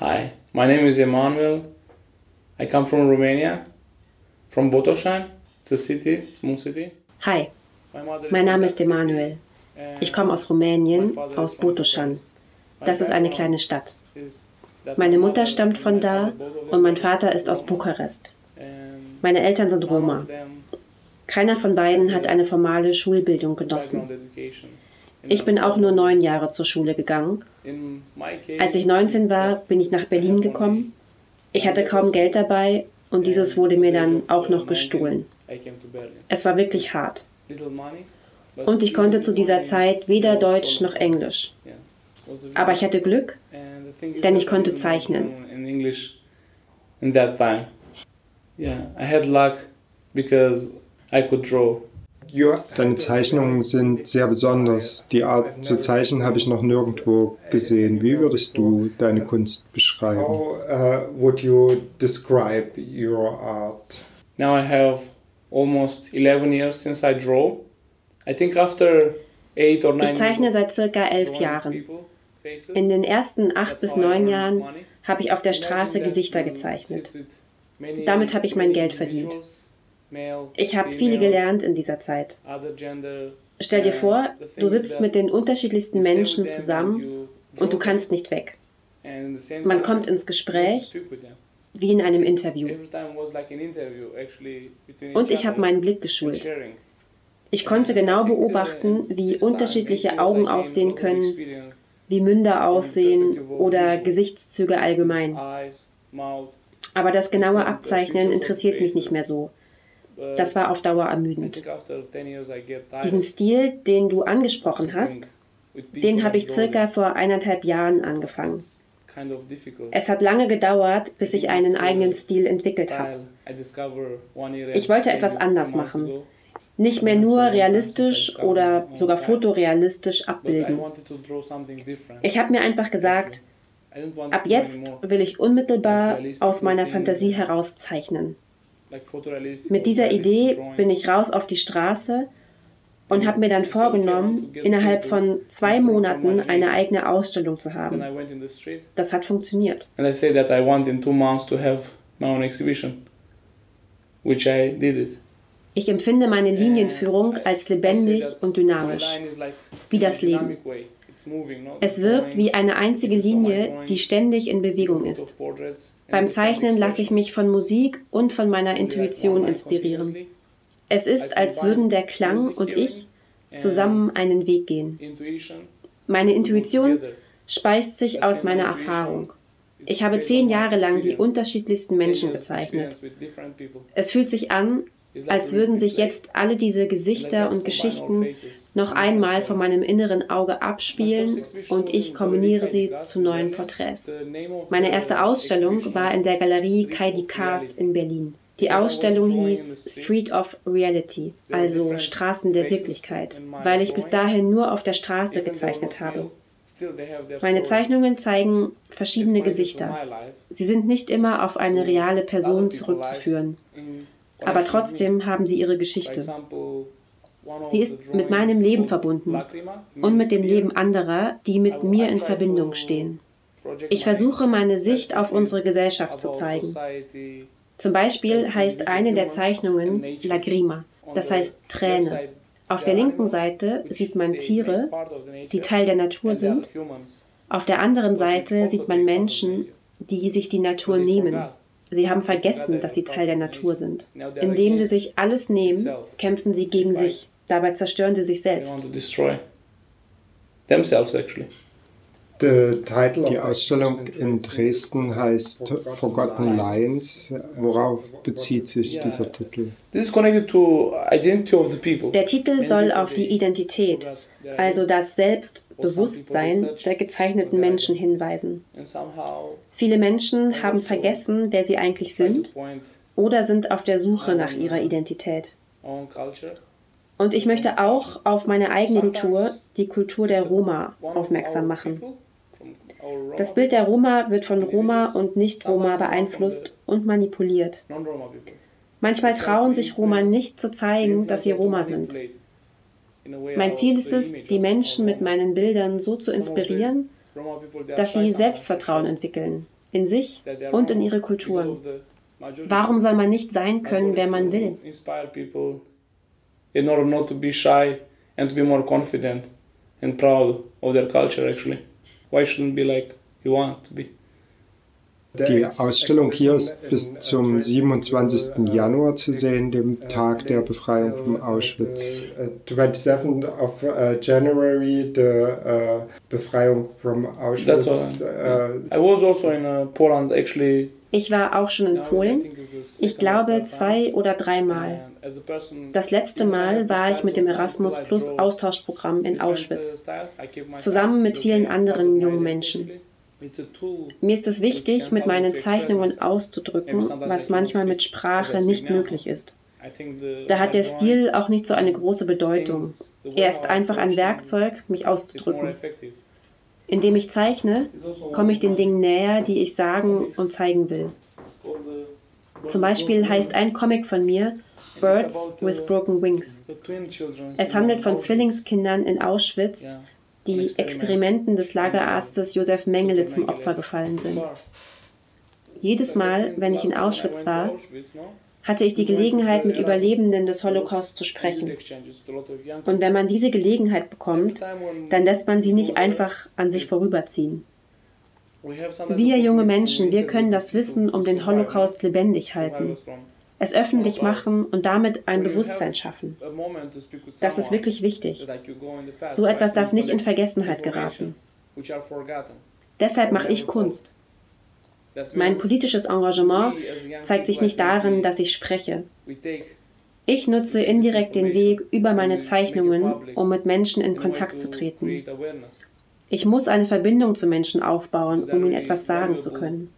Hi, my name is Emanuel. I come from Romania, from Botoșani. It's a city, small city. Hi, mein Name ist Emanuel. Ich komme aus Rumänien, aus Botoschan. Das ist eine kleine Stadt. Meine Mutter stammt von da und mein Vater ist aus Bukarest. Meine Eltern sind Roma. Keiner von beiden hat eine formale Schulbildung genossen. Ich bin auch nur neun Jahre zur Schule gegangen. Als ich 19 war, bin ich nach Berlin gekommen. Ich hatte kaum Geld dabei und dieses wurde mir dann auch noch gestohlen. Es war wirklich hart. Und ich konnte zu dieser Zeit weder Deutsch noch Englisch. Aber ich hatte Glück, denn ich konnte zeichnen. Yeah, I had luck because I could draw. Deine Zeichnungen sind sehr besonders. Die Art zu zeichnen habe ich noch nirgendwo gesehen. Wie würdest du deine Kunst beschreiben? How uh, would you describe your art? Now I have almost 11 years since I draw. I think after eight or nine ich zeichne seit circa elf Jahren. In den ersten acht bis neun Jahren habe ich auf der Straße Gesichter gezeichnet. Damit habe ich mein Geld verdient. Ich habe viel gelernt in dieser Zeit. Stell dir vor, du sitzt mit den unterschiedlichsten Menschen zusammen und du kannst nicht weg. Man kommt ins Gespräch wie in einem Interview. Und ich habe meinen Blick geschult. Ich konnte genau beobachten, wie unterschiedliche Augen aussehen können, wie Münder aussehen oder Gesichtszüge allgemein. Aber das genaue Abzeichnen interessiert mich nicht mehr so. Das war auf Dauer ermüdend. Diesen Stil, den du angesprochen hast, den habe ich circa vor eineinhalb Jahren angefangen. Es hat lange gedauert, bis ich einen eigenen Stil entwickelt habe. Ich wollte etwas anders machen. Nicht mehr nur realistisch oder sogar fotorealistisch abbilden. Ich habe mir einfach gesagt, ab jetzt will ich unmittelbar aus meiner Fantasie heraus zeichnen. Mit dieser Idee bin ich raus auf die Straße und habe mir dann vorgenommen, innerhalb von zwei Monaten eine eigene Ausstellung zu haben. Das hat funktioniert. And I say that I want in two months to have my own exhibition, which I did it. Ich empfinde meine Linienführung als lebendig und dynamisch, wie das Leben. Es wirkt wie eine einzige Linie, die ständig in Bewegung ist. Beim Zeichnen lasse ich mich von Musik und von meiner Intuition inspirieren. Es ist, als würden der Klang und ich zusammen einen Weg gehen. Meine Intuition speist sich aus meiner Erfahrung. Ich habe zehn Jahre lang die unterschiedlichsten Menschen gezeichnet. Es fühlt sich an, als würden sich jetzt alle diese Gesichter und Geschichten noch einmal vor meinem inneren Auge abspielen und ich kombiniere sie zu neuen Porträts. Meine erste Ausstellung war in der Galerie Kaidi Kars in Berlin. Die Ausstellung hieß Street of Reality, also Straßen der Wirklichkeit, weil ich bis dahin nur auf der Straße gezeichnet habe. Meine Zeichnungen zeigen verschiedene Gesichter. Sie sind nicht immer auf eine reale Person zurückzuführen. Aber trotzdem haben sie ihre Geschichte. Sie ist mit meinem Leben verbunden und mit dem Leben anderer, die mit mir in Verbindung stehen. Ich versuche meine Sicht auf unsere Gesellschaft zu zeigen. Zum Beispiel heißt eine der Zeichnungen Lagrima, das heißt Träne. Auf der linken Seite sieht man Tiere, die Teil der Natur sind. Auf der anderen Seite sieht man Menschen, die sich die Natur nehmen. Sie haben vergessen, dass sie Teil der Natur sind. Indem sie sich alles nehmen, kämpfen sie gegen sich. Dabei zerstören sie sich selbst. Die Ausstellung in Dresden heißt Forgotten Lines. Worauf bezieht sich dieser Titel? Der Titel soll auf die Identität, also das Selbstbewusstsein der gezeichneten Menschen hinweisen. Viele Menschen haben vergessen, wer sie eigentlich sind oder sind auf der Suche nach ihrer Identität. Und ich möchte auch auf meine eigene Kultur, die Kultur der Roma, aufmerksam machen. Das Bild der Roma wird von Roma und Nicht-Roma beeinflusst und manipuliert. Manchmal trauen sich Roma nicht zu zeigen, dass sie Roma sind. Mein Ziel ist es, die Menschen mit meinen Bildern so zu inspirieren, dass sie Selbstvertrauen entwickeln, in sich und in ihre Kulturen. Warum soll man nicht sein können, wer man will? In order not to be shy and to be more confident and proud of their culture actually. Why shouldn't be like you want to be? Die Ausstellung hier ist bis zum 27. Januar zu sehen, dem Tag der Befreiung von Auschwitz. 27 of uh, January, the uh, Befreiung from Auschwitz. Uh, I was also in uh, Poland actually. Ich war auch schon in Polen. Ich glaube zwei oder dreimal. Das letzte Mal war ich mit dem Erasmus Plus Austauschprogramm in Auschwitz, zusammen mit vielen anderen jungen Menschen. Mir ist es wichtig, mit meinen Zeichnungen auszudrücken, was manchmal mit Sprache nicht möglich ist. Da hat der Stil auch nicht so eine große Bedeutung. Er ist einfach ein Werkzeug, mich auszudrücken. Indem ich zeichne, komme ich den Dingen näher, die ich sagen und zeigen will. Zum Beispiel heißt ein Comic von mir Birds with Broken Wings. Es handelt von Zwillingskindern in Auschwitz, die Experimenten des Lagerarztes Josef Mengele zum Opfer gefallen sind. Jedes Mal, wenn ich in Auschwitz war, hatte ich die Gelegenheit, mit Überlebenden des Holocaust zu sprechen. Und wenn man diese Gelegenheit bekommt, dann lässt man sie nicht einfach an sich vorüberziehen. Wir junge Menschen, wir können das Wissen um den Holocaust lebendig halten es öffentlich machen und damit ein Bewusstsein schaffen. Das ist wirklich wichtig. So etwas darf nicht in Vergessenheit geraten. Deshalb mache ich Kunst. Mein politisches Engagement zeigt sich nicht darin, dass ich spreche. Ich nutze indirekt den Weg über meine Zeichnungen, um mit Menschen in Kontakt zu treten. Ich muss eine Verbindung zu Menschen aufbauen, um ihnen etwas sagen zu können.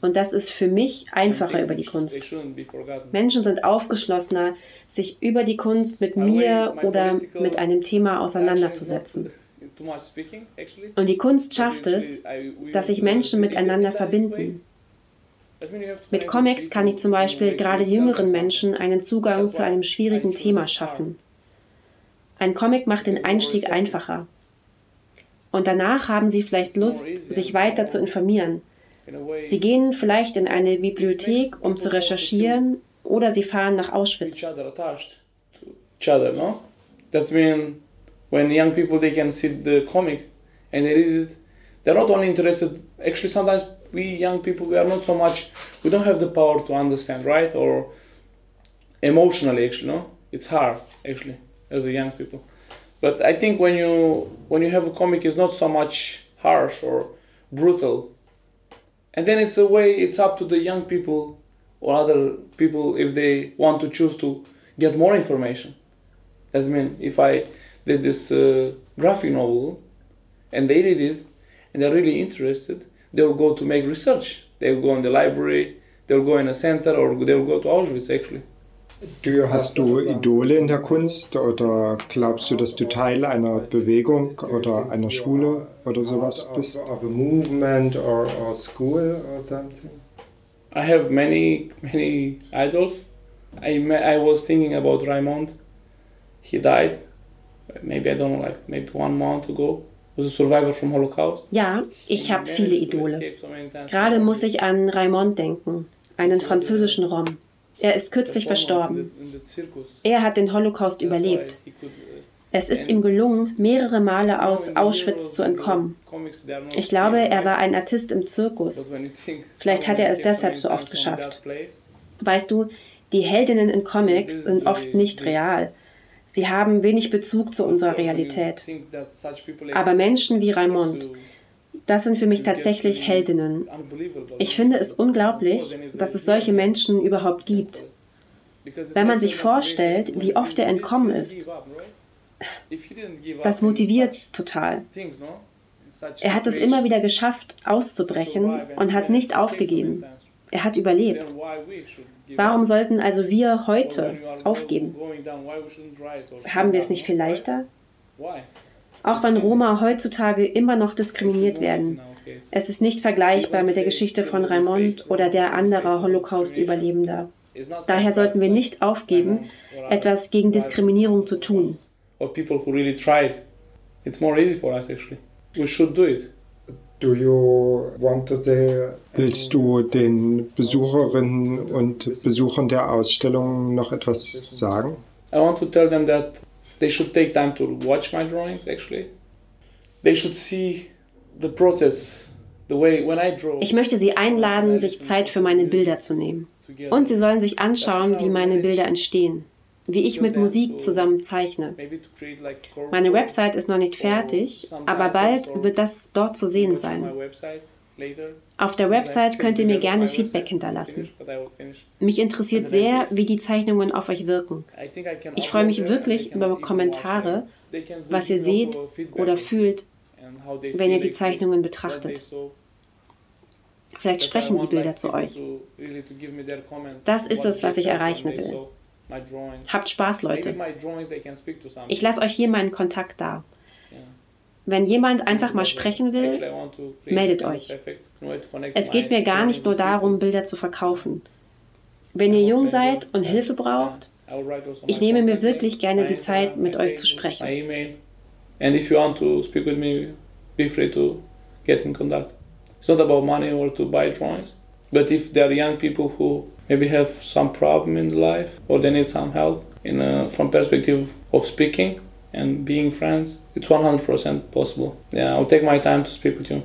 Und das ist für mich einfacher über die Kunst. Menschen sind aufgeschlossener, sich über die Kunst mit mir oder mit einem Thema auseinanderzusetzen. Und die Kunst schafft es, dass sich Menschen miteinander verbinden. Mit Comics kann ich zum Beispiel gerade jüngeren Menschen einen Zugang zu einem schwierigen Thema schaffen. Ein Comic macht den Einstieg einfacher. Und danach haben sie vielleicht Lust, sich weiter zu informieren Sie gehen vielleicht in eine Bibliothek, um zu recherchieren, oder sie fahren nach Auschwitz. That means when young people they can see the comic and they read it, they're not only interested. Actually, sometimes we young people we are not so much. We don't have the power to understand, right? Or emotionally, actually, no, it's hard actually as a young people. But I think when you when you have a comic, it's not so much harsh or brutal. And then it's a way it's up to the young people or other people if they want to choose to get more information. That means if i did this uh, graphic novel and they read it and they're really interested they'll go to make research. They'll go in the library they'll go in a center or they'll go to auschwitz actually Du, hast du Idole in der Kunst oder glaubst du, dass du Teil einer Bewegung oder einer Schule oder sowas bist? Of a movement or, or school or something? I have many, many idols. I, I was thinking about Raymond. He died. Maybe, I don't know, like maybe one month ago. Was a survivor from Holocaust. Ja, ich habe viele Idole. Gerade muss ich an Raymond denken, einen französischen Rom. Er ist kürzlich verstorben. Er hat den Holocaust überlebt. Es ist ihm gelungen, mehrere Male aus Auschwitz zu entkommen. Ich glaube, er war ein Artist im Zirkus. Vielleicht hat er es deshalb so oft geschafft. Weißt du, die Heldinnen in Comics sind oft nicht real. Sie haben wenig Bezug zu unserer Realität. Aber Menschen wie Raimond, das sind für mich tatsächlich Heldinnen. Ich finde es unglaublich, dass es solche Menschen überhaupt gibt. Wenn man sich vorstellt, wie oft er entkommen ist, das motiviert total. Er hat es immer wieder geschafft, auszubrechen und hat nicht aufgegeben. Er hat überlebt. Warum sollten also wir heute aufgeben? Haben wir es nicht viel leichter? Auch wenn Roma heutzutage immer noch diskriminiert werden. Es ist nicht vergleichbar mit der Geschichte von Raimond oder der anderer Holocaust-Überlebender. Daher sollten wir nicht aufgeben, etwas gegen Diskriminierung zu tun. Do you want to say Willst du den Besucherinnen und Besuchern der Ausstellung noch etwas sagen? I want to tell them that they should take time to watch my drawings actually. They should see the process, the way when I draw. Ich möchte sie einladen, sich Zeit für meine Bilder zu nehmen. Und sie sollen sich anschauen, wie meine Bilder entstehen wie ich mit Musik zusammen zeichne. Meine Website ist noch nicht fertig, aber bald wird das dort zu sehen sein. Auf der Website könnt ihr mir gerne Feedback hinterlassen. Mich interessiert sehr, wie die Zeichnungen auf euch wirken. Ich freue mich wirklich über Kommentare, was ihr seht oder fühlt, wenn ihr die Zeichnungen betrachtet. Vielleicht sprechen die Bilder zu euch. Das ist es, was ich erreichen will. Habt Spaß, Leute. Ich lasse euch hier meinen Kontakt da. Wenn jemand einfach mal sprechen will, meldet euch. Es geht mir gar nicht nur darum, Bilder zu verkaufen. Wenn ihr jung seid und Hilfe braucht, ich nehme mir wirklich gerne die Zeit, mit euch zu sprechen. And if you want to speak with me, be free to get in contact. It's not about money or to buy drawings, but if there are young people who maybe have some problem in life or they need some help in a, from perspective of speaking and being friends it's 100% possible. Yeah i'll take my time to speak with you